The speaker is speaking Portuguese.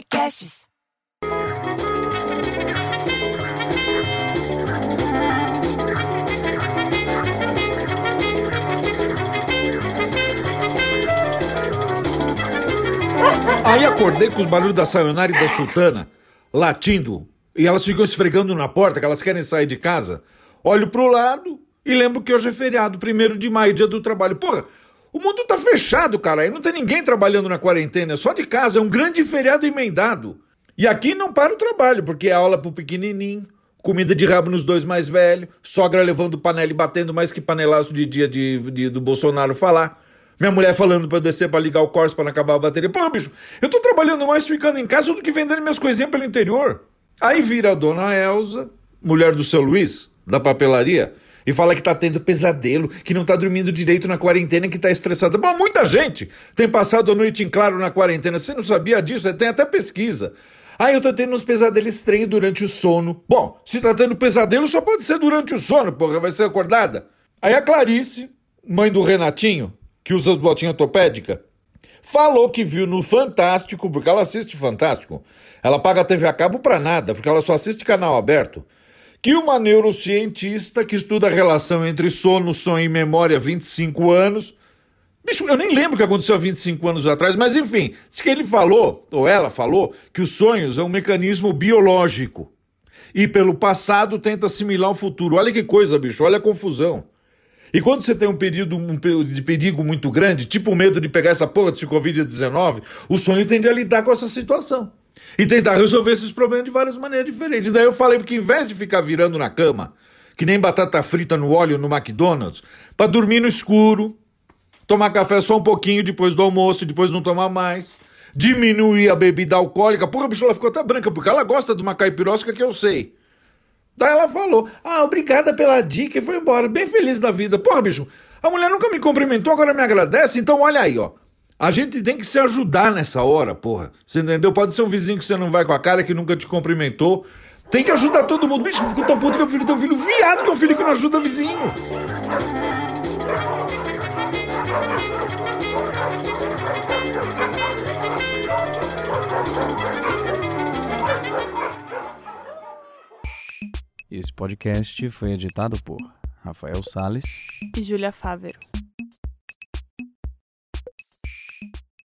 Podcasts. Aí acordei com os barulhos da sayonara e da sultana latindo. E elas ficam esfregando na porta, que elas querem sair de casa. Olho pro lado e lembro que hoje é feriado, primeiro de maio, dia do trabalho. Porra, o mundo tá fechado, cara. Aí não tem ninguém trabalhando na quarentena, é só de casa. É um grande feriado emendado. E aqui não para o trabalho, porque é aula pro pequenininho, comida de rabo nos dois mais velhos, sogra levando panela e batendo mais que panelaço de dia de, de- do Bolsonaro falar. Minha mulher falando pra eu descer pra ligar o Corsa pra não acabar a bateria. Pô, bicho, eu tô trabalhando mais ficando em casa do que vendendo minhas coisinhas pelo interior. Aí vira a dona Elza, mulher do seu Luiz, da papelaria, e fala que tá tendo pesadelo, que não tá dormindo direito na quarentena, que tá estressada. Bom, muita gente tem passado a noite em claro na quarentena. Você não sabia disso? Tem até pesquisa. Ah, eu tô tendo uns pesadelos estranhos durante o sono. Bom, se tá tendo pesadelo, só pode ser durante o sono, porra, vai ser acordada. Aí a Clarice, mãe do Renatinho, que usa as botinhas ortopédicas, falou que viu no Fantástico, porque ela assiste Fantástico. Ela paga a TV a cabo pra nada, porque ela só assiste canal aberto. Que uma neurocientista que estuda a relação entre sono, sonho e memória há 25 anos. Bicho, eu nem lembro o que aconteceu há 25 anos atrás, mas enfim, diz que ele falou, ou ela falou, que os sonhos é um mecanismo biológico. E pelo passado tenta assimilar o futuro. Olha que coisa, bicho, olha a confusão. E quando você tem um período um de perigo muito grande, tipo o medo de pegar essa porra de Covid-19, o sonho tende a lidar com essa situação. E tentar resolver esses problemas de várias maneiras diferentes. Daí eu falei que em vez de ficar virando na cama, que nem batata frita no óleo no McDonald's, pra dormir no escuro, tomar café só um pouquinho depois do almoço, depois não tomar mais, diminuir a bebida alcoólica. Porra, bicho, ela ficou até branca, porque ela gosta de uma caipirosca que eu sei. Daí ela falou: Ah, obrigada pela dica e foi embora, bem feliz da vida. Porra, bicho, a mulher nunca me cumprimentou, agora me agradece, então olha aí, ó. A gente tem que se ajudar nessa hora, porra. Você entendeu? Pode ser um vizinho que você não vai com a cara, que nunca te cumprimentou. Tem que ajudar todo mundo. Bicho, eu fico tão puto que eu prefiro ter um filho viado que é um filho que não ajuda vizinho. Esse podcast foi editado por Rafael Sales e Júlia Fávero.